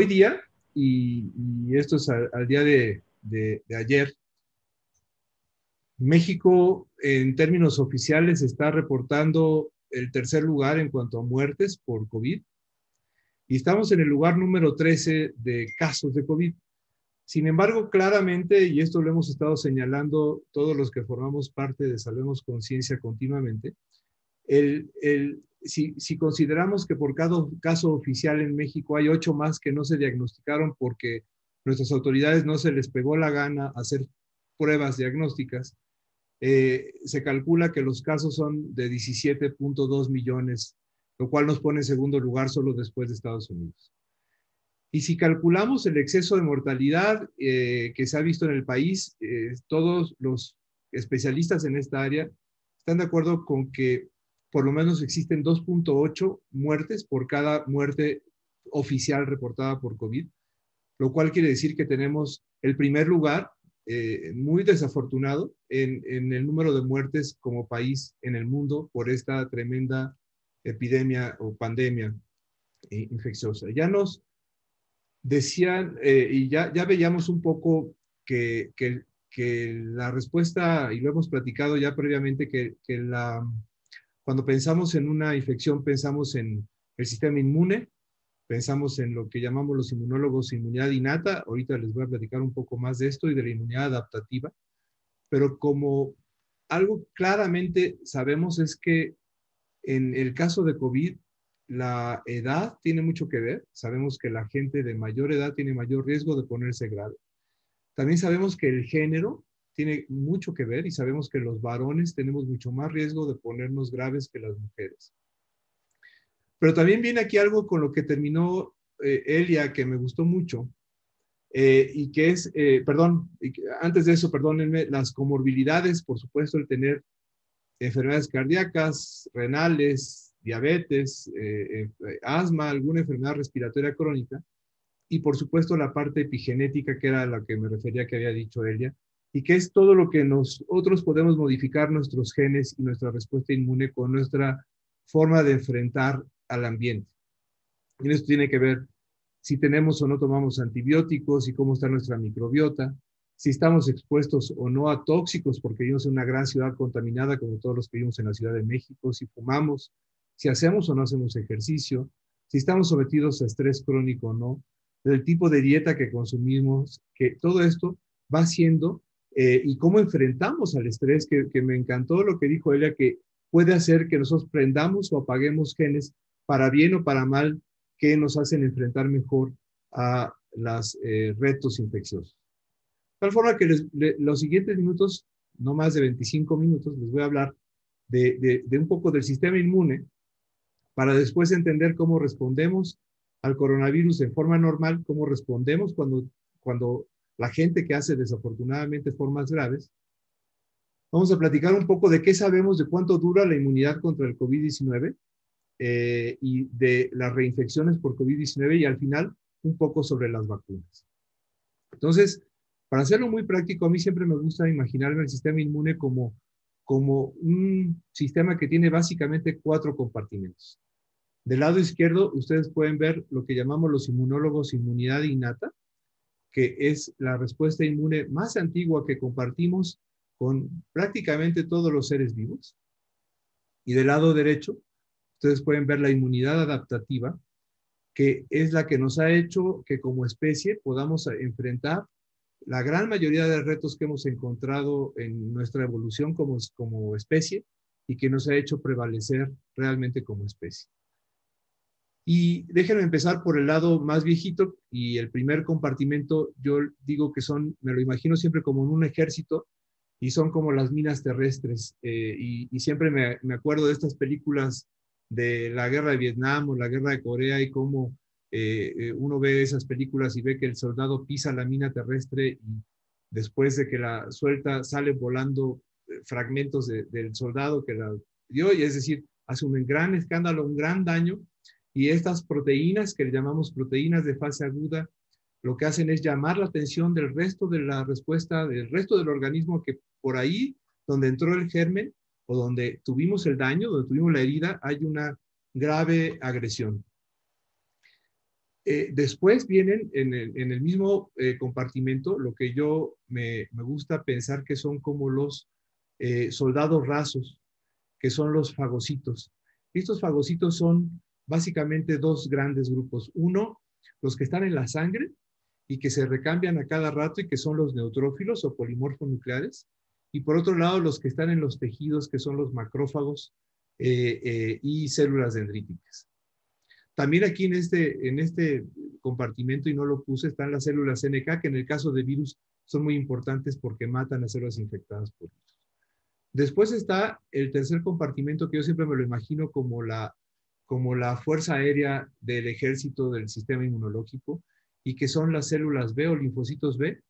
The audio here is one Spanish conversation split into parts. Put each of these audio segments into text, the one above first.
hoy día, y, esto es al, día de, ayer, México en términos oficiales está reportando el tercer lugar en cuanto a muertes por COVID y estamos en el lugar número 13 de casos de COVID. Sin embargo, claramente, y esto lo hemos estado señalando todos los que formamos parte de Salvemos Conciencia continuamente, el, el, si, si, consideramos que por cada caso oficial en México hay ocho más que no se diagnosticaron porque nuestras autoridades no se les pegó la gana hacer pruebas diagnósticas, eh, se calcula que los casos son de 17.2 millones, lo cual nos pone en segundo lugar solo después de Estados Unidos. Y si calculamos el exceso de mortalidad eh, que se ha visto en el país, eh, todos los especialistas en esta área están de acuerdo con que por lo menos existen 2.8 muertes por cada muerte oficial reportada por COVID, lo cual quiere decir que tenemos el primer lugar eh, muy desafortunado en, el número de muertes como país en el mundo por esta tremenda epidemia o pandemia eh, infecciosa. Ya nos decían, eh, y ya, ya veíamos un poco que, que, la respuesta, y lo hemos platicado ya previamente, que, que la, cuando pensamos en una infección, pensamos en el sistema inmune, pensamos en lo que llamamos los inmunólogos inmunidad innata. Ahorita les voy a platicar un poco más de esto y de la inmunidad adaptativa. Pero como algo claramente sabemos es que en el caso de COVID, la edad tiene mucho que ver. Sabemos que la gente de mayor edad tiene mayor riesgo de ponerse grave. También sabemos que el género tiene mucho que ver y sabemos que los varones tenemos mucho más riesgo de ponernos graves que las mujeres. Pero también viene aquí algo con lo que terminó eh, Elia, que me gustó mucho, eh, y que es, eh, perdón, antes de eso, perdónenme, las comorbilidades, por supuesto, el tener enfermedades cardíacas, renales, diabetes, asma, alguna enfermedad respiratoria crónica, y por supuesto la parte epigenética, que era la que me refería que había dicho Elia, y que es todo lo que nosotros podemos modificar nuestros genes y nuestra respuesta inmune con nuestra forma de enfrentar al ambiente. Y esto tiene que ver si tenemos o no tomamos antibióticos y cómo está nuestra microbiota, si estamos expuestos o no a tóxicos porque vivimos en una gran ciudad contaminada como todos los que vivimos en la Ciudad de México, si fumamos, si hacemos o no hacemos ejercicio, si estamos sometidos a estrés crónico o no, del tipo de dieta que consumimos, que todo esto va siendo eh, y cómo enfrentamos al estrés, que, que me encantó lo que dijo ella, que puede hacer que nosotros prendamos o apaguemos genes para bien o para mal, que nos hacen enfrentar mejor a los eh, retos infecciosos. De tal forma que los siguientes minutos, no más de 25 minutos, les voy a hablar de, un poco del sistema inmune para después entender cómo respondemos al coronavirus en forma normal, cómo respondemos cuando, cuando la gente que hace desafortunadamente formas graves. Vamos a platicar un poco de qué sabemos de cuánto dura la inmunidad contra el COVID-19 eh, y de las reinfecciones por COVID-19 y al final un poco sobre las vacunas. Entonces, para hacerlo muy práctico, a mí siempre me gusta imaginarme el sistema inmune como, como un sistema que tiene básicamente cuatro compartimentos. Del lado izquierdo, ustedes pueden ver lo que llamamos los inmunólogos inmunidad innata, que es la respuesta inmune más antigua que compartimos con prácticamente todos los seres vivos. Y del lado derecho ustedes pueden ver la inmunidad adaptativa, que es la que nos ha hecho que como especie podamos enfrentar la gran mayoría de retos que hemos encontrado en nuestra evolución como, como especie y que nos ha hecho prevalecer realmente como especie. Y déjenme empezar por el lado más viejito y el primer compartimento, yo digo que son, me lo imagino siempre como en un ejército y son como las minas terrestres. Eh, y, siempre me, me, acuerdo de estas películas de la guerra de Vietnam o la guerra de Corea y cómo eh, eh, uno ve esas películas y ve que el soldado pisa la mina terrestre y después de que la suelta sale volando fragmentos del soldado que la dio, y es decir, hace un gran escándalo, un gran daño, y estas proteínas que le llamamos proteínas de fase aguda, lo que hacen es llamar la atención del resto de la respuesta, del resto del organismo que por ahí, donde entró el germen, o donde tuvimos el daño, donde tuvimos la herida, hay una grave agresión. Eh, después vienen en el, mismo eh, compartimento lo que yo me, gusta pensar que son como los eh, soldados rasos, que son los fagocitos. Estos fagocitos son básicamente dos grandes grupos. Uno, los que están en la sangre y que se recambian a cada rato y que son los neutrófilos o polimorfonucleares. Y por otro lado, los que están en los tejidos, que son los macrófagos y células dendríticas. También aquí en este, en este compartimento, y no lo puse, están las células NK, que en el caso de virus son muy importantes porque matan las células infectadas por virus. Después está el tercer compartimento que yo siempre me lo imagino como la, como la fuerza aérea del ejército del sistema inmunológico y que son las células B o linfocitos B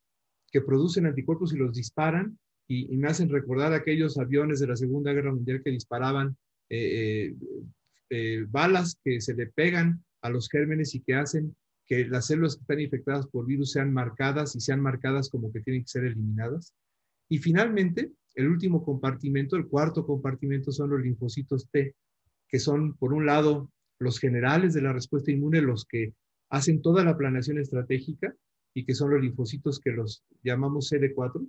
que producen anticuerpos y los disparan y, me hacen recordar aquellos aviones de la Segunda Guerra Mundial que disparaban eh, eh, eh, balas que se le pegan a los gérmenes y que hacen que las células que están infectadas por virus sean marcadas y sean marcadas como que tienen que ser eliminadas. Y finalmente, el último compartimento, el cuarto compartimento son los linfocitos T, que son, por un lado, los generales de la respuesta inmune, los que hacen toda la planeación estratégica y que son los linfocitos que los llamamos CD4.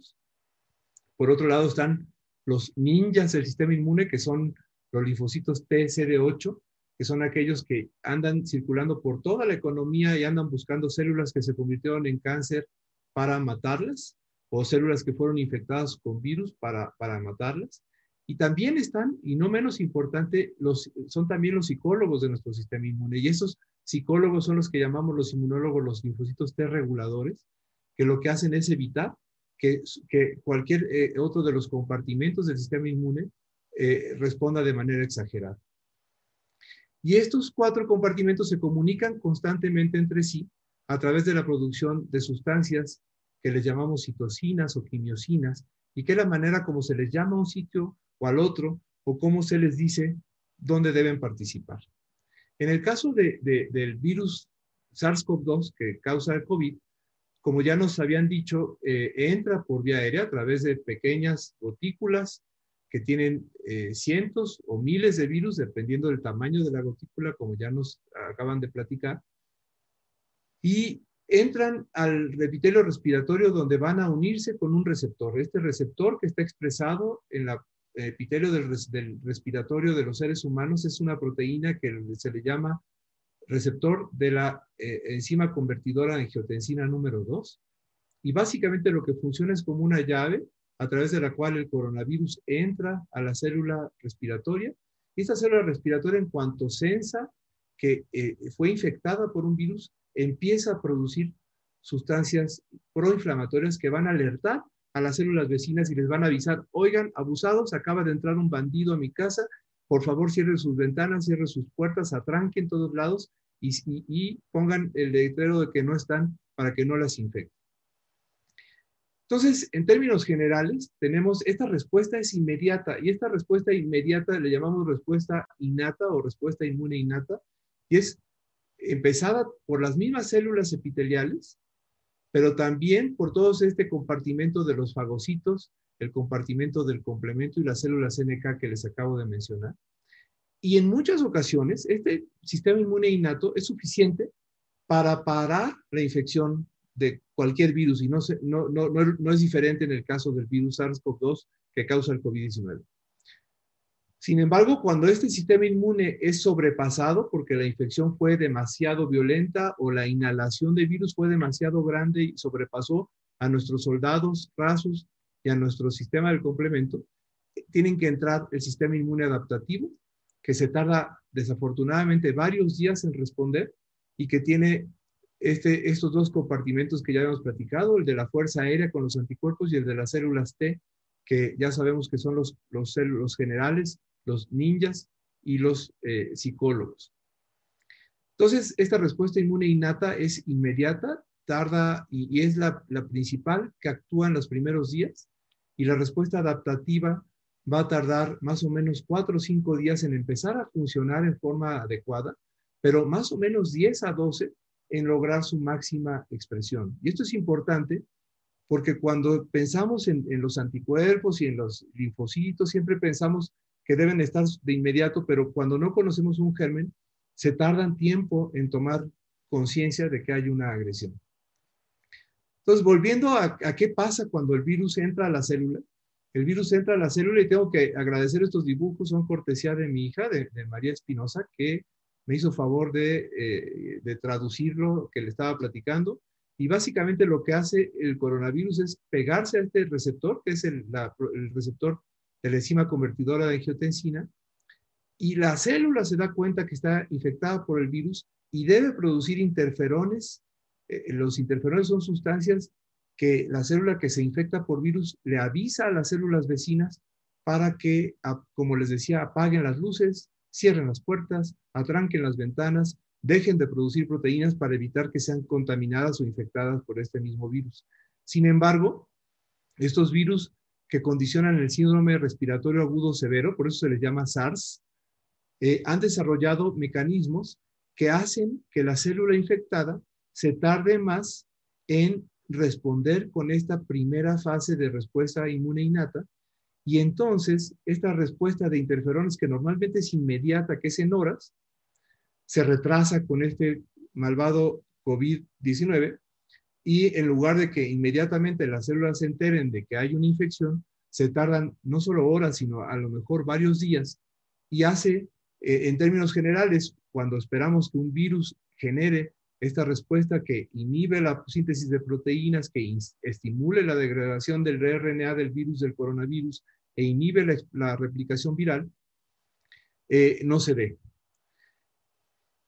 Por otro lado están los ninjas del sistema inmune, que son los linfocitos TCD8, que son aquellos que andan circulando por toda la economía y andan buscando células que se convirtieron en cáncer para matarlas, o células que fueron infectadas con virus para, para matarlas. Y también están, y no menos importante, los, son también los psicólogos de nuestro sistema inmune. Y esos psicólogos son los que llamamos los inmunólogos, los linfocitos T reguladores, que lo que hacen es evitar que, que cualquier eh, otro de los compartimentos del sistema inmune eh, responda de manera exagerada. Y estos cuatro compartimentos se comunican constantemente entre sí a través de la producción de sustancias que les llamamos citocinas o quimiosinas, y que es la manera como se les llama a un sitio o al otro, o cómo se les dice dónde deben participar. En el caso de, del virus SARS-CoV-2 que causa el COVID, como ya nos habían dicho, eh, entra por vía aérea a través de pequeñas gotículas que tienen eh, cientos o miles de virus, dependiendo del tamaño de la gotícula, como ya nos acaban de platicar, y entran al epitelio respiratorio donde van a unirse con un receptor. Este receptor que está expresado en la epitelio del, respiratorio de los seres humanos es una proteína que se le llama receptor de la eh, enzima convertidora de angiotensina número 2. Y básicamente lo que funciona es como una llave a través de la cual el coronavirus entra a la célula respiratoria. Y esta célula respiratoria, en cuanto sensa que eh, fue infectada por un virus, empieza a producir sustancias proinflamatorias que van a alertar a las células vecinas y les van a avisar, oigan, abusados, acaba de entrar un bandido a mi casa, por favor cierren sus ventanas, cierren sus puertas, atranquen todos lados y, y pongan el letrero de que no están para que no las infecten. Entonces, en términos generales, tenemos esta respuesta es inmediata y esta respuesta inmediata le llamamos respuesta innata o respuesta inmune innata y es empezada por las mismas células epiteliales, pero también por todo este compartimento de los fagocitos, el compartimento del complemento y las células NK que les acabo de mencionar. Y en muchas ocasiones, este sistema inmune innato es suficiente para parar la infección de cualquier virus y no, no, es diferente en el caso del virus SARS-CoV-2 que causa el COVID-19. Sin embargo, cuando este sistema inmune es sobrepasado porque la infección fue demasiado violenta o la inhalación de virus fue demasiado grande y sobrepasó a nuestros soldados rasos y a nuestro sistema del complemento, tienen que entrar el sistema inmune adaptativo, que se tarda desafortunadamente varios días en responder y que tiene este, estos dos compartimentos que ya hemos platicado, el de la fuerza aérea con los anticuerpos y el de las células T, que ya sabemos que son los, los, generales, los ninjas y los eh, psicólogos. Entonces, esta respuesta inmune innata es inmediata, tarda y, es la, principal que actúa en los primeros días y la respuesta adaptativa va a tardar más o menos cuatro o cinco días en empezar a funcionar en forma adecuada, pero más o menos 10 a 12 en lograr su máxima expresión. Y esto es importante porque cuando pensamos en, los anticuerpos y en los linfocitos, siempre pensamos que deben estar de inmediato, pero cuando no conocemos un germen, se tardan tiempo en tomar conciencia de que hay una agresión. Entonces, volviendo a, qué pasa cuando el virus entra a la célula, el virus entra a la célula y tengo que agradecer estos dibujos, son cortesía de mi hija, de, María Espinosa, que me hizo favor de, eh, de que le estaba platicando. Y básicamente lo que hace el coronavirus es pegarse a este receptor, que es el, el receptor de la enzima convertidora de angiotensina, y la célula se da cuenta que está infectada por el virus y debe producir interferones. Eh, los interferones son sustancias que la célula que se infecta por virus le avisa a las células vecinas para que, como les decía, apaguen las luces, cierren las puertas, atranquen las ventanas, dejen de producir proteínas para evitar que sean contaminadas o infectadas por este mismo virus. Sin embargo, estos virus que condicionan el síndrome respiratorio agudo severo, por eso se les llama SARS, eh, han desarrollado mecanismos que hacen que la célula infectada se tarde más en responder con esta primera fase de respuesta inmune innata. Y entonces esta respuesta de interferones que normalmente es inmediata, que es en horas, se retrasa con este malvado COVID-19 y en lugar de que inmediatamente las células se enteren de que hay una infección, se tardan no solo horas, sino a lo mejor varios días y hace eh, en términos generales, cuando esperamos que un virus genere esta respuesta que inhibe la síntesis de proteínas, que estimule la degradación del RNA del virus del coronavirus e inhibe la, replicación viral, eh, no se ve.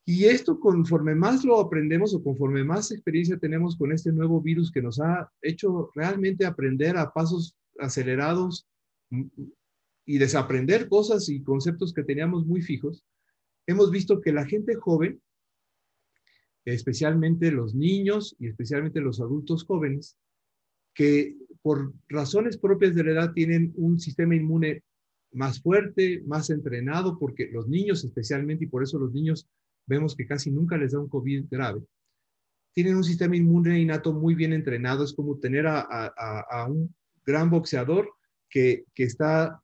Y esto conforme más lo aprendemos o conforme más experiencia tenemos con este nuevo virus que nos ha hecho realmente aprender a pasos acelerados y desaprender cosas y conceptos que teníamos muy fijos, hemos visto que la gente joven, especialmente los niños y especialmente los adultos jóvenes, que por razones propias de la edad tienen un sistema inmune más fuerte, más entrenado, porque los niños especialmente, y por eso los niños vemos que casi nunca les da un COVID grave, tienen un sistema inmune innato muy bien entrenado, es como tener a, un gran boxeador que, que está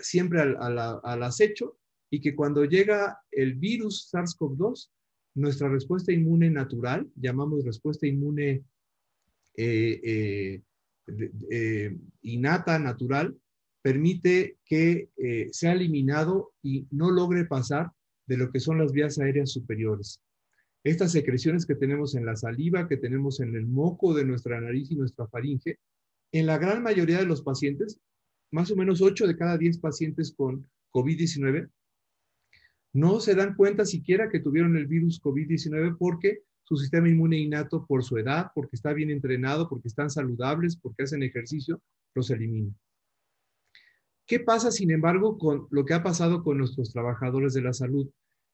siempre al, acecho y que cuando llega el virus SARS-CoV-2, nuestra respuesta inmune natural, llamamos respuesta inmune eh, eh, eh, innata, natural, permite que sea eliminado y no logre pasar de lo que son las vías aéreas superiores. Estas secreciones que tenemos en la saliva, que tenemos en el moco de nuestra nariz y nuestra faringe, en la gran mayoría de los pacientes más o menos 8 de cada 10 pacientes con COVID-19 no se dan cuenta siquiera que tuvieron el virus COVID-19 porque su sistema inmune innato, por su edad, porque está bien entrenado, porque están saludables, porque hacen ejercicio, los elimina. ¿Qué pasa, sin embargo, con lo que ha pasado con nuestros trabajadores de la salud?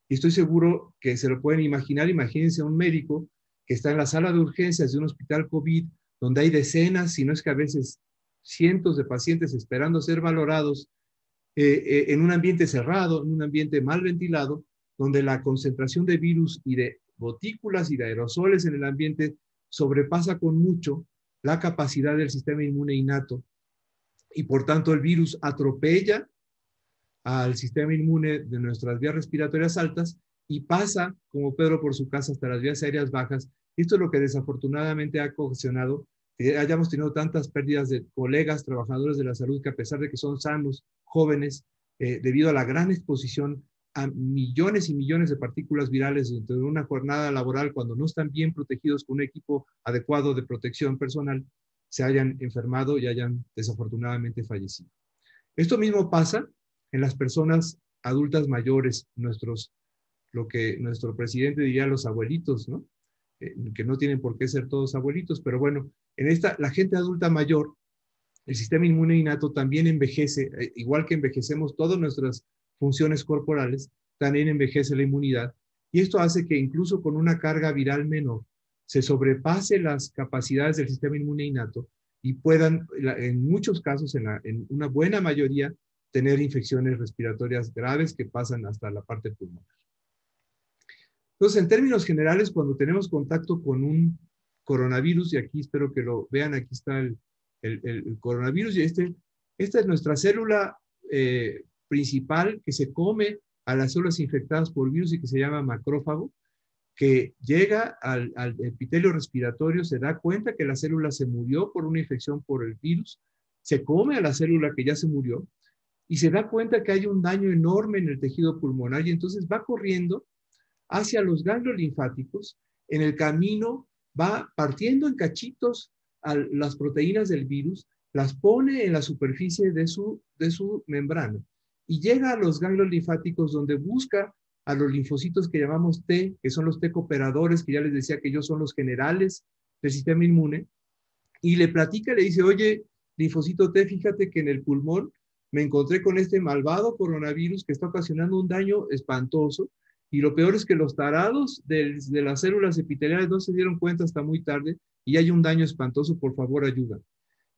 Y estoy seguro que se lo pueden imaginar. Imagínense a un médico que está en la sala de urgencias de un hospital COVID, donde hay decenas, si no es que a veces cientos de pacientes esperando ser valorados eh, eh, en un ambiente cerrado, en un ambiente mal ventilado, donde la concentración de virus y de gotículas y de aerosoles en el ambiente sobrepasa con mucho la capacidad del sistema inmune innato y por tanto el virus atropella al sistema inmune de nuestras vías respiratorias altas y pasa, como Pedro por su casa, hasta las vías aéreas bajas. Esto es lo que desafortunadamente ha ocasionado que hayamos tenido tantas pérdidas de colegas, trabajadores de la salud, que a pesar de que son sanos, jóvenes, eh, debido a la gran exposición a millones y millones de partículas virales dentro de una jornada laboral, cuando no están bien protegidos con un equipo adecuado de protección personal, se hayan enfermado y hayan desafortunadamente fallecido. Esto mismo pasa en las personas adultas mayores, nuestros, lo que nuestro presidente diría los abuelitos, ¿no? Eh, que no tienen por qué ser todos abuelitos, pero bueno, en esta, la gente adulta mayor, el sistema inmune innato también envejece, eh, igual que envejecemos todas nuestras funciones corporales, también envejece la inmunidad. Y esto hace que incluso con una carga viral menor se sobrepase las capacidades del sistema inmune innato y puedan, en muchos casos, en, en una buena mayoría, tener infecciones respiratorias graves que pasan hasta la parte pulmonar. Entonces, en términos generales, cuando tenemos contacto con un coronavirus, y aquí espero que lo vean, aquí está el, coronavirus, y este, esta es nuestra célula eh, principal que se come a las células infectadas por virus y que se llama macrófago. que llega al, epitelio respiratorio, se da cuenta que la célula se murió por una infección por el virus, se come a la célula que ya se murió y se da cuenta que hay un daño enorme en el tejido pulmonar y entonces va corriendo hacia los ganglios linfáticos. En el camino va partiendo en cachitos a las proteínas del virus, las pone en la superficie de su, de su membrana y llega a los ganglios linfáticos donde busca a los linfocitos que llamamos T, que son los T cooperadores, que ya les decía que ellos son los generales del sistema inmune, y le platica, le dice, oye, linfocito T, fíjate que en el pulmón me encontré con este malvado coronavirus que está ocasionando un daño espantoso, y lo peor es que los tarados de, de las células epiteliales no se dieron cuenta hasta muy tarde, y hay un daño espantoso, por favor, ayuda.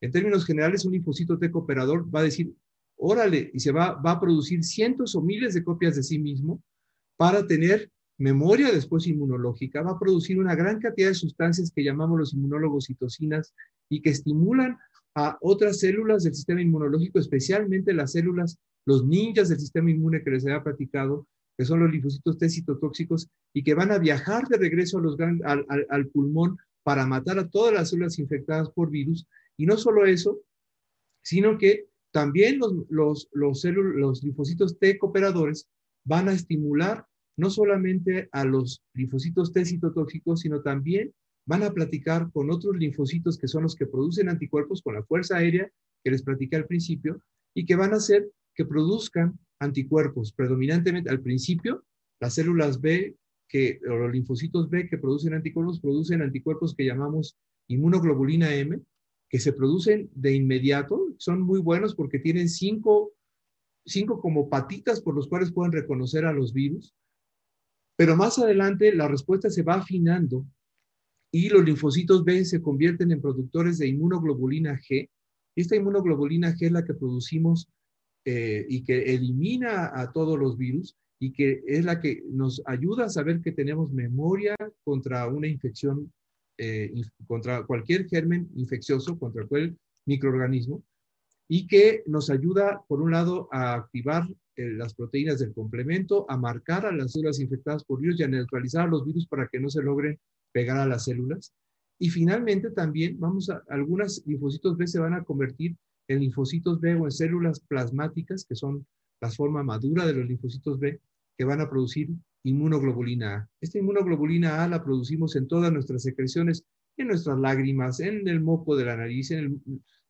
En términos generales, un linfocito T cooperador va a decir, órale, y se va, va a producir cientos o miles de copias de sí mismo, para tener memoria después inmunológica, va a producir una gran cantidad de sustancias que llamamos los inmunólogos citocinas y que estimulan a otras células del sistema inmunológico, especialmente las células, los ninjas del sistema inmune que les había platicado, que son los linfocitos T citotóxicos y que van a viajar de regreso a los, al, al, pulmón para matar a todas las células infectadas por virus. Y no solo eso, sino que también los, los, los, los linfocitos T cooperadores van a estimular no solamente a los linfocitos T citotóxicos, sino también van a platicar con otros linfocitos que son los que producen anticuerpos con la fuerza aérea que les platiqué al principio y que van a hacer que produzcan anticuerpos. Predominantemente al principio, las células B que, o los linfocitos B que producen anticuerpos producen anticuerpos que llamamos inmunoglobulina M, que se producen de inmediato. Son muy buenos porque tienen cinco cinco como patitas por los cuales pueden reconocer a los virus, pero más adelante la respuesta se va afinando y los linfocitos B se convierten en productores de inmunoglobulina G. Esta inmunoglobulina G es la que producimos eh, y que elimina a todos los virus y que es la que nos ayuda a saber que tenemos memoria contra una infección, eh, contra cualquier germen infeccioso, contra cualquier microorganismo y que nos ayuda, por un lado, a activar eh, las proteínas del complemento, a marcar a las células infectadas por virus y a neutralizar los virus para que no se logren pegar a las células. Y finalmente también vamos a, algunas linfocitos B se van a convertir en linfocitos B o en células plasmáticas, que son la forma madura de los linfocitos B, que van a producir inmunoglobulina A. Esta inmunoglobulina A la producimos en todas nuestras secreciones, en nuestras lágrimas, en el moco de la nariz, en el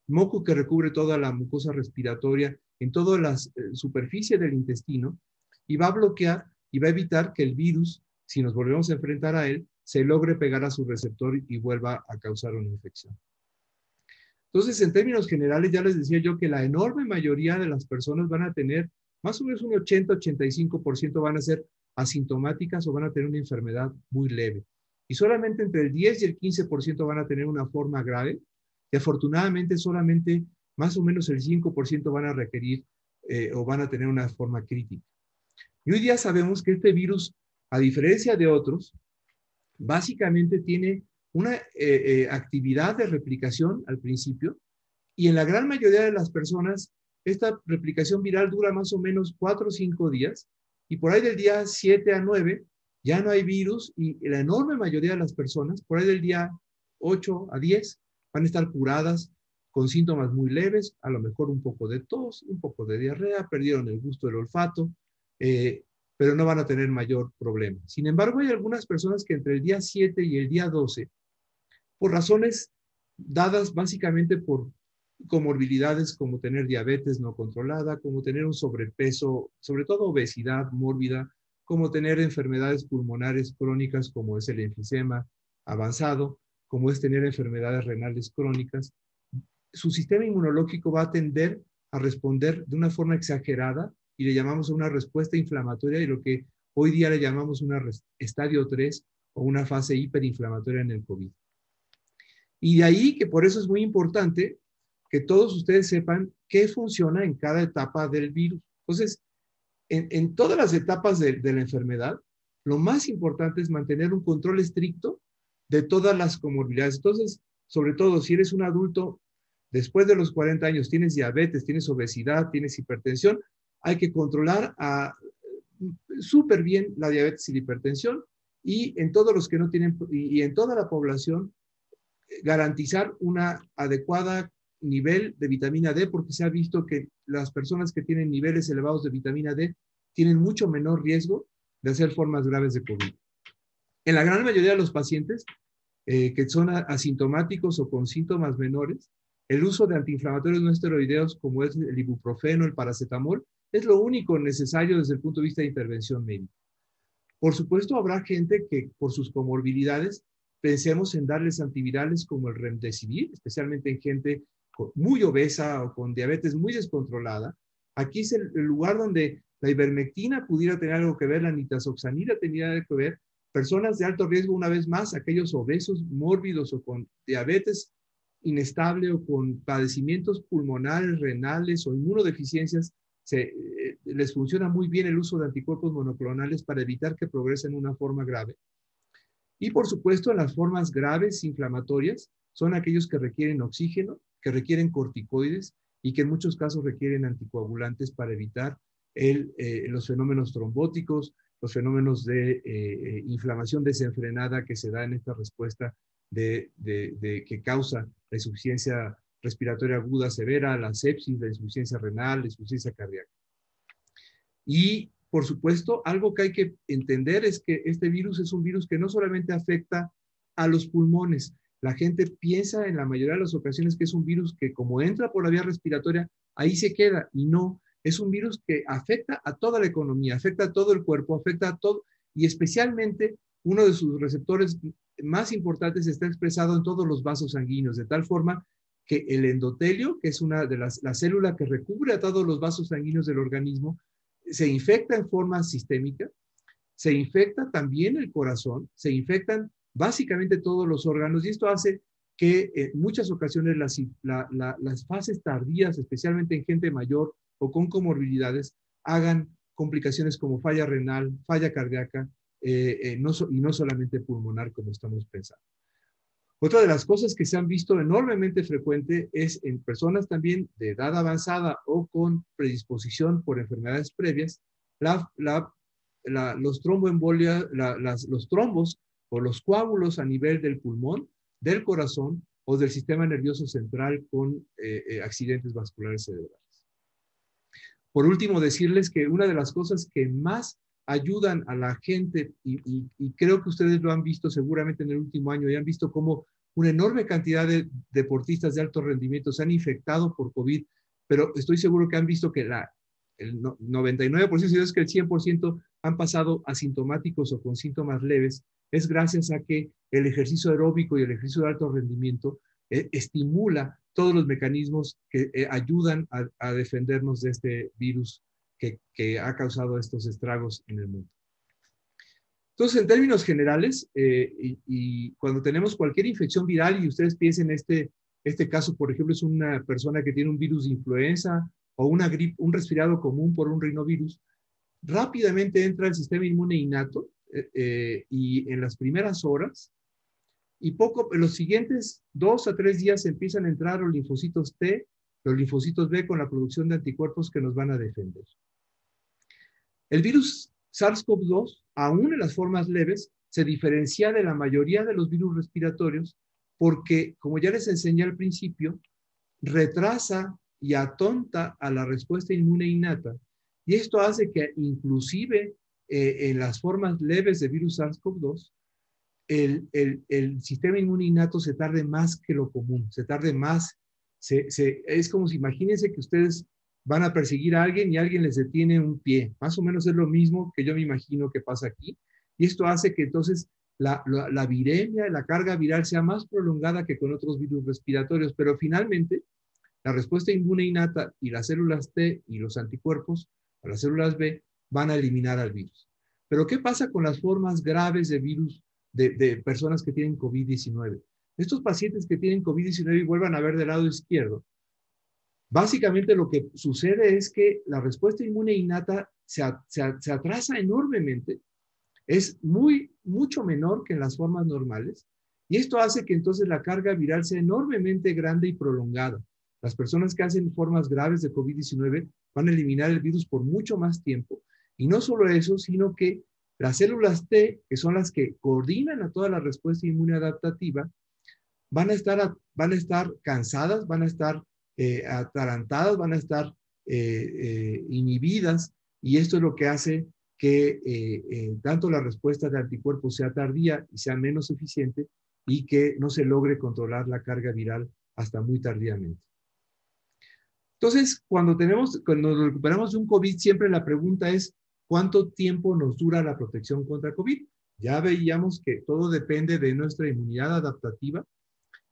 moco que recubre toda la mucosa respiratoria, en toda la eh, superficie del intestino, y va a bloquear y va a evitar que el virus, si nos volvemos a enfrentar a él, se logre pegar a su receptor y vuelva a causar una infección. Entonces, en términos generales, ya les decía yo que la enorme mayoría de las personas van a tener, más o menos un 80-85% van a ser asintomáticas o van a tener una enfermedad muy leve. Y solamente entre el 10 y el 15% van a tener una forma grave, que afortunadamente solamente más o menos el 5% van a requerir eh, o van a tener una forma crítica. Y hoy día sabemos que este virus, a diferencia de otros, básicamente tiene una eh, eh, actividad de replicación al principio y en la gran mayoría de las personas esta replicación viral dura más o menos 4 o 5 días y por ahí del día 7 a 9 ya no hay virus y la enorme mayoría de las personas, por ahí del día 8 a 10, van a estar curadas con síntomas muy leves, a lo mejor un poco de tos, un poco de diarrea, perdieron el gusto del olfato, eh, pero no van a tener mayor problema. Sin embargo, hay algunas personas que entre el día 7 y el día 12, por razones dadas básicamente por comorbilidades como tener diabetes no controlada, como tener un sobrepeso, sobre todo obesidad mórbida, como tener enfermedades pulmonares crónicas como es el enfisema avanzado, como es tener enfermedades renales crónicas, su sistema inmunológico va a tender a responder de una forma exagerada y le llamamos una respuesta inflamatoria y lo que hoy día le llamamos un estadio 3 o una fase hiperinflamatoria en el COVID. Y de ahí que por eso es muy importante que todos ustedes sepan qué funciona en cada etapa del virus. Entonces, en, todas las etapas de la enfermedad, lo más importante es mantener un control estricto de todas las comorbilidades. Entonces, sobre todo si eres un adulto, después de los 40 años, tienes diabetes, tienes obesidad, tienes hipertensión, hay que controlar súper bien la diabetes y la hipertensión y en todos los que no tienen, y, en toda la población, garantizar una adecuada nivel de vitamina D, porque se ha visto que las personas que tienen niveles elevados de vitamina D tienen mucho menor riesgo de hacer formas graves de COVID. En la gran mayoría de los pacientes eh, que son asintomáticos o con síntomas menores, el uso de antiinflamatorios no esteroideos como es el ibuprofeno, el paracetamol, es lo único necesario desde el punto de vista de intervención médica. Por supuesto, habrá gente que por sus comorbilidades pensemos en darles antivirales como el remdesivir, especialmente en gente muy obesa o con diabetes muy descontrolada. Aquí es el, lugar donde la ivermectina pudiera tener algo que ver, la nitazoxanida tendría algo que ver, Personas de alto riesgo, una vez más, aquellos obesos, mórbidos o con diabetes inestable o con padecimientos pulmonares, renales o inmunodeficiencias, se, eh, les funciona muy bien el uso de anticuerpos monoclonales para evitar que progresen en una forma grave. Y por supuesto, las formas graves inflamatorias son aquellos que requieren oxígeno, que requieren corticoides y que en muchos casos requieren anticoagulantes para evitar el, eh, los fenómenos trombóticos, los fenómenos de eh, inflamación desenfrenada que se da en esta respuesta de, que causa la insuficiencia respiratoria aguda severa, la sepsis, la insuficiencia renal, la insuficiencia cardíaca. Y, por supuesto, algo que hay que entender es que este virus es un virus que no solamente afecta a los pulmones. La gente piensa en la mayoría de las ocasiones que es un virus que como entra por la vía respiratoria, ahí se queda y no es un virus que afecta a toda la economía, afecta a todo el cuerpo, afecta a todo, y especialmente uno de sus receptores más importantes está expresado en todos los vasos sanguíneos, de tal forma que el endotelio, que es una de las la célula que recubre a todos los vasos sanguíneos del organismo, se infecta en forma sistémica, se infecta también el corazón, se infectan básicamente todos los órganos y esto hace que en muchas ocasiones las, las fases tardías, especialmente en gente mayor, o con comorbilidades hagan complicaciones como falla renal, falla cardíaca eh, eh, y no solamente pulmonar como estamos pensando. Otra de las cosas que se han visto enormemente frecuente es en personas también de edad avanzada o con predisposición por enfermedades previas, los tromboembolia, los trombos o los coágulos a nivel del pulmón, del corazón o del sistema nervioso central con eh, accidentes vasculares cerebrales. Por último, decirles que una de las cosas que más ayudan a la gente, y, creo que ustedes lo han visto seguramente en el último año, y han visto cómo una enorme cantidad de deportistas de alto rendimiento se han infectado por COVID, pero estoy seguro que han visto que la, el 99%, si no es que el 100% han pasado asintomáticos o con síntomas leves, es gracias a que el ejercicio aeróbico y el ejercicio de alto rendimiento eh, estimula todos los mecanismos que eh, ayudan a, defendernos de este virus que, ha causado estos estragos en el mundo. Entonces, en términos generales, eh, y, cuando tenemos cualquier infección viral, y ustedes piensen, este, este caso, por ejemplo, es una persona que tiene un virus de influenza o una gripe, un resfriado común por un rinovirus, rápidamente entra el sistema inmune innato eh, y en las primeras horas y poco, en los siguientes dos a tres días empiezan a entrar los linfocitos T, los linfocitos B con la producción de anticuerpos que nos van a defender. El virus SARS-CoV-2, aún en las formas leves, se diferencia de la mayoría de los virus respiratorios porque, como ya les enseñé al principio, retrasa y atonta a la respuesta inmune innata. Y esto hace que inclusive eh, en las formas leves de virus SARS-CoV-2, el, sistema inmune innato se tarde más que lo común, se tarde más. Es como si imagínense que ustedes van a perseguir a alguien y alguien les detiene un pie. Más o menos es lo mismo que yo me imagino que pasa aquí. Y esto hace que entonces la, la, la viremia, la carga viral sea más prolongada que con otros virus respiratorios, pero finalmente la respuesta inmune innata y las células T y los anticuerpos, a las células B, van a eliminar al virus. Pero ¿qué pasa con las formas graves de virus de, personas que tienen COVID-19. Estos pacientes que tienen COVID-19 y vuelvan a ver del lado izquierdo, básicamente lo que sucede es que la respuesta inmune innata se, se, atrasa enormemente, es muy, mucho menor que en las formas normales, y esto hace que entonces la carga viral sea enormemente grande y prolongada. Las personas que hacen formas graves de COVID-19 van a eliminar el virus por mucho más tiempo. Y no solo eso, sino que Las células T, que son las que coordinan a toda la respuesta inmune adaptativa, van a estar, van a estar cansadas, van a estar eh, atarantadas, van a estar eh, eh, inhibidas, y esto es lo que hace que tanto la respuesta de anticuerpos sea tardía y sea menos eficiente, y que no se logre controlar la carga viral hasta muy tardíamente. Entonces, cuando tenemos, cuando nos recuperamos de un COVID, siempre la pregunta es, ¿cuánto tiempo nos dura la protección contra COVID? Ya veíamos que todo depende de nuestra inmunidad adaptativa,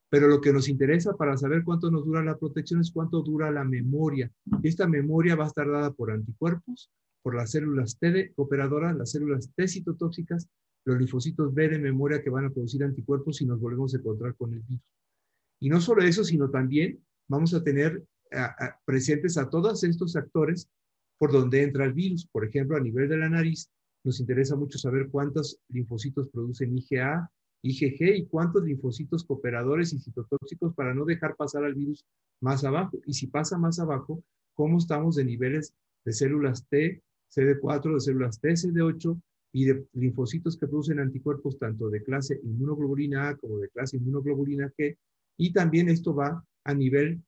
pero lo que nos interesa para saber cuánto nos dura la protección es cuánto dura la memoria. Esta memoria va a estar dada por anticuerpos, por las células T cooperadoras, las células T citotóxicas, los linfocitos B de memoria que van a producir anticuerpos y nos volvemos a encontrar con el virus. Y no solo eso, sino también vamos a tener presentes a todos estos actores por donde entra el virus. Por ejemplo, a nivel de la nariz, nos interesa mucho saber cuántos linfocitos producen IgA, IgG y cuántos linfocitos cooperadores y citotóxicos para no dejar pasar al virus más abajo. Y si pasa más abajo, cómo estamos de niveles de células T, CD4, de células T, CD8 y de linfocitos que producen anticuerpos tanto de clase inmunoglobulina A como de clase inmunoglobulina G. Y también esto va a nivel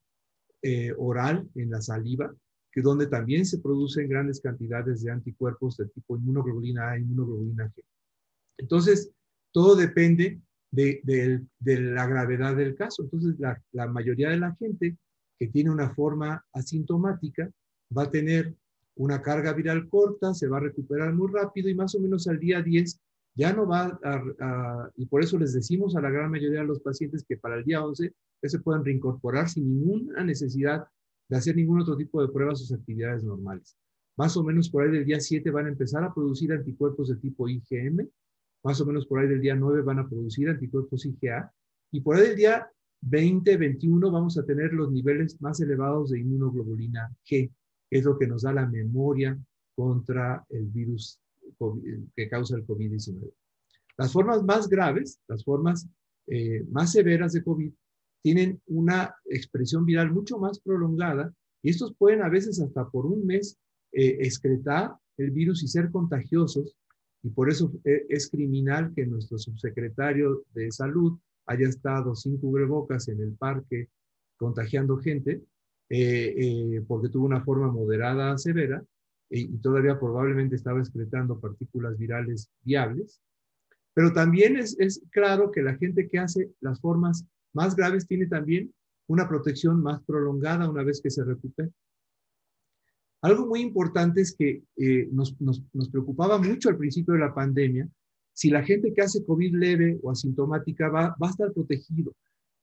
eh, oral en la saliva, que donde también se producen grandes cantidades de anticuerpos de tipo inmunoglobulina A inmunoglobulina G. Entonces, todo depende de, la gravedad del caso. Entonces, la, mayoría de la gente que tiene una forma asintomática va a tener una carga viral corta, se va a recuperar muy rápido y más o menos al día 10 ya no va a, y por eso les decimos a la gran mayoría de los pacientes que para el día 11 ya se pueden reincorporar sin ninguna necesidad de hacer ningún otro tipo de pruebas sus actividades normales. Más o menos por ahí del día 7 van a empezar a producir anticuerpos de tipo IgM, más o menos por ahí del día 9 van a producir anticuerpos IgA, y por ahí del día 20, 21 vamos a tener los niveles más elevados de inmunoglobulina G, que es lo que nos da la memoria contra el virus que causa el COVID-19. Las formas más graves, las formas eh, más severas de COVID, tienen una expresión viral mucho más prolongada y estos pueden a veces hasta por un mes eh, excretar el virus y ser contagiosos y por eso eh, es criminal que nuestro subsecretario de salud haya estado sin cubrebocas en el parque contagiando gente porque tuvo una forma moderada a severa y todavía probablemente estaba excretando partículas virales viables. Pero también es claro que la gente que hace las formas más graves tiene también una protección más prolongada una vez que se recupera. Algo muy importante es que eh, nos, preocupaba mucho al principio de la pandemia si la gente que hace COVID leve o asintomática va, va a estar protegido.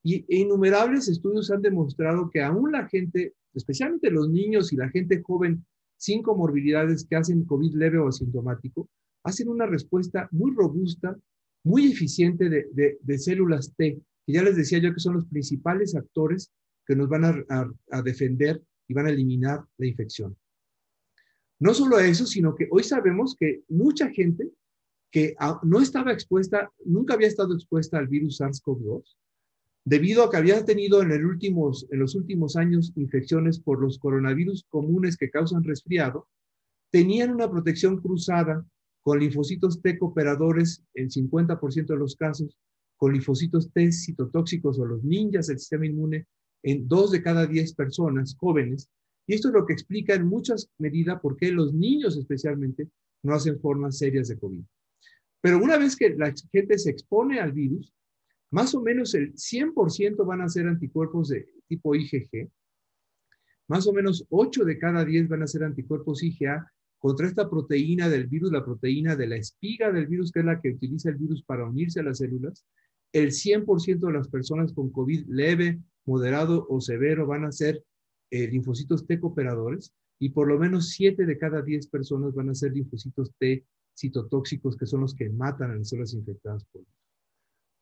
Y innumerables estudios han demostrado que aún la gente, especialmente los niños y la gente joven sin comorbilidades que hacen COVID leve o asintomático, hacen una respuesta muy robusta, muy eficiente de, células T, que ya les decía yo que son los principales actores que nos van a, defender y van a eliminar la infección. No solo eso, sino que hoy sabemos que mucha gente que no estaba expuesta, nunca había estado expuesta al virus SARS-CoV-2, debido a que había tenido en, los últimos años infecciones por los coronavirus comunes que causan resfriado, tenían una protección cruzada con linfocitos T cooperadores en 50% de los casos, con linfocitos T citotóxicos o los ninjas del sistema inmune en dos de cada 10 personas jóvenes. Y esto es lo que explica en muchas medidas por qué los niños especialmente no hacen formas serias de COVID. Pero una vez que la gente se expone al virus, más o menos el 100% van a ser anticuerpos de tipo IgG, más o menos 8 de cada 10 van a ser anticuerpos IgA contra esta proteína del virus, la proteína de la espiga del virus, que es la que utiliza el virus para unirse a las células. El 100% de las personas con COVID leve, moderado o severo van a ser eh, linfocitos T cooperadores y por lo menos 7 de cada 10 personas van a ser linfocitos T citotóxicos, que son los que matan a las células infectadas.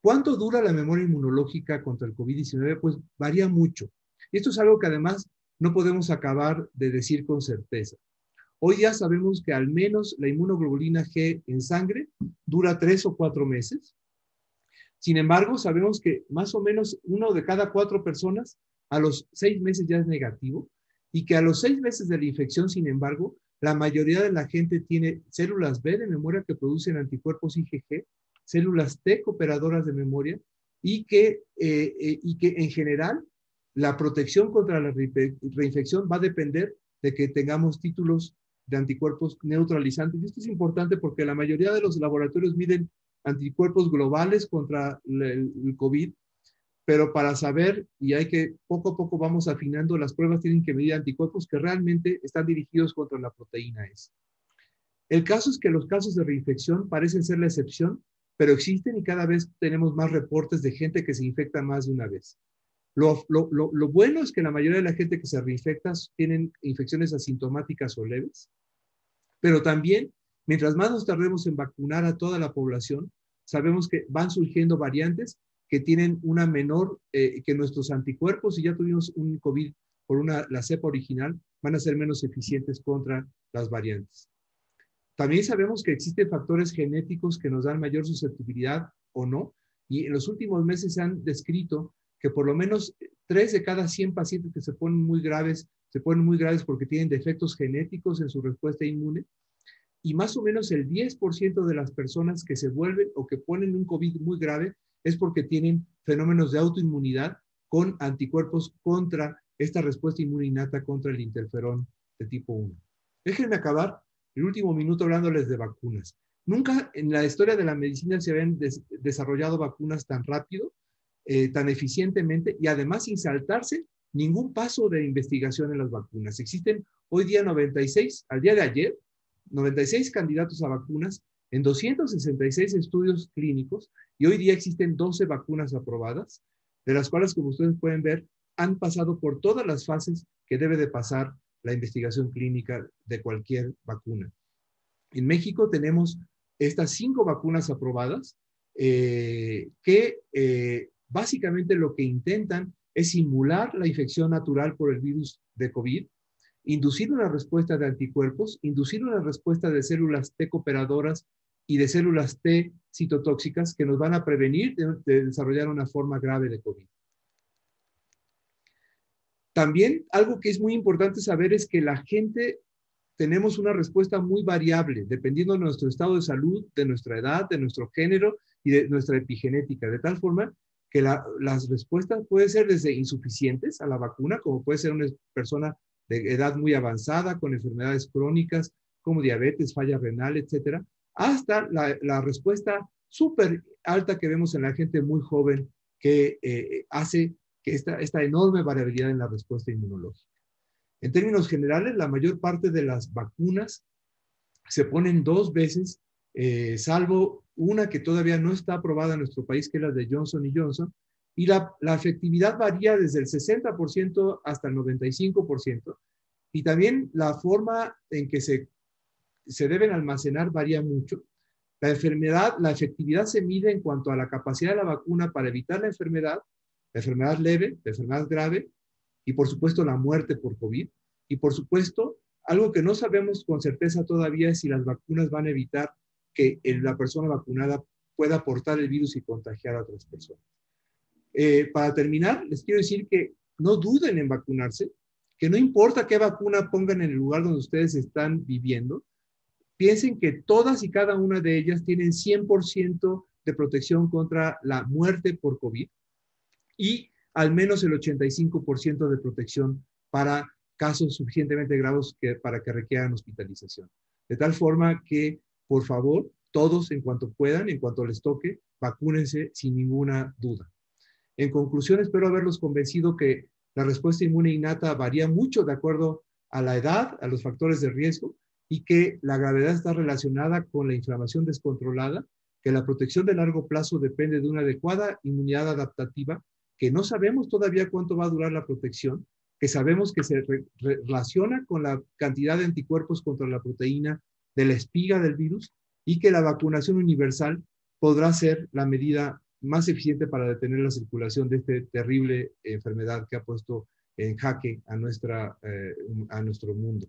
¿Cuánto dura la memoria inmunológica contra el COVID-19? Pues varía mucho. Esto es algo que además no podemos acabar de decir con certeza. Hoy ya sabemos que al menos la inmunoglobulina G en sangre dura tres o cuatro meses. Sin embargo, sabemos que más o menos uno de cada cuatro personas a los seis meses ya es negativo y que a los seis meses de la infección, sin embargo, la mayoría de la gente tiene células B de memoria que producen anticuerpos IgG, células T cooperadoras de memoria y que, eh, eh, y que en general la protección contra la reinfección va a depender de que tengamos títulos de anticuerpos neutralizantes. Y esto es importante porque la mayoría de los laboratorios miden anticuerpos globales contra el, COVID, pero para saber, y hay que poco a poco vamos afinando, las pruebas tienen que medir anticuerpos que realmente están dirigidos contra la proteína S. El caso es que los casos de reinfección parecen ser la excepción, pero existen y cada vez tenemos más reportes de gente que se infecta más de una vez. Lo, lo, bueno es que la mayoría de la gente que se reinfecta tienen infecciones asintomáticas o leves, pero también, mientras más nos tardemos en vacunar a toda la población, sabemos que van surgiendo variantes que tienen una menor, eh, que nuestros anticuerpos, si ya tuvimos un COVID por una, la cepa original, van a ser menos eficientes contra las variantes. También sabemos que existen factores genéticos que nos dan mayor susceptibilidad o no, y en los últimos meses se han descrito que por lo menos 3 de cada 100 pacientes que se ponen muy graves, se ponen muy graves porque tienen defectos genéticos en su respuesta inmune. Y más o menos el 10% de las personas que se vuelven o que ponen un COVID muy grave es porque tienen fenómenos de autoinmunidad con anticuerpos contra esta respuesta inmune innata contra el interferón de tipo 1. Déjenme acabar el último minuto hablándoles de vacunas. Nunca en la historia de la medicina se habían desarrollado vacunas tan rápido eh, tan eficientemente y además sin saltarse ningún paso de investigación en las vacunas. Existen hoy día 96, al día de ayer, 96 candidatos a vacunas en 266 estudios clínicos y hoy día existen 12 vacunas aprobadas, de las cuales, como ustedes pueden ver, han pasado por todas las fases que debe de pasar la investigación clínica de cualquier vacuna. En México tenemos estas cinco vacunas aprobadas eh, que eh, básicamente lo que intentan es simular la infección natural por el virus de COVID, inducir una respuesta de anticuerpos, inducir una respuesta de células T cooperadoras y de células T citotóxicas que nos van a prevenir de, desarrollar una forma grave de COVID. También algo que es muy importante saber es que la gente tenemos una respuesta muy variable, dependiendo de nuestro estado de salud, de nuestra edad, de nuestro género y de nuestra epigenética, de tal forma que las respuestas pueden ser desde insuficientes a la vacuna, como puede ser una persona de edad muy avanzada con enfermedades crónicas como diabetes, falla renal, etcétera, hasta la, respuesta súper alta que vemos en la gente muy joven que eh, hace que esta, esta enorme variabilidad en la respuesta inmunológica. En términos generales, la mayor parte de las vacunas se ponen dos veces, eh, salvo una que todavía no está aprobada en nuestro país, que es la de Johnson y Johnson, y la, la efectividad varía desde el 60% hasta el 95%, y también la forma en que se, se deben almacenar varía mucho. La enfermedad, la efectividad se mide en cuanto a la capacidad de la vacuna para evitar la enfermedad, la enfermedad leve, la enfermedad grave, y por supuesto la muerte por COVID, y por supuesto, algo que no sabemos con certeza todavía es si las vacunas van a evitar que la persona vacunada pueda aportar el virus y contagiar a otras personas. Eh, para terminar, les quiero decir que no duden en vacunarse, que no importa qué vacuna pongan en el lugar donde ustedes están viviendo, piensen que todas y cada una de ellas tienen 100% de protección contra la muerte por COVID y al menos el 85% de protección para casos suficientemente graves para que requieran hospitalización. De tal forma que por favor, todos en cuanto puedan, en cuanto les toque, vacúnense sin ninguna duda. En conclusión, espero haberlos convencido que la respuesta inmune innata varía mucho de acuerdo a la edad, a los factores de riesgo y que la gravedad está relacionada con la inflamación descontrolada, que la protección de largo plazo depende de una adecuada inmunidad adaptativa, que no sabemos todavía cuánto va a durar la protección, que sabemos que se relaciona con la cantidad de anticuerpos contra la proteína de la espiga del virus y que la vacunación universal podrá ser la medida más eficiente para detener la circulación de esta terrible enfermedad que ha puesto en jaque a, nuestra, eh, a nuestro mundo.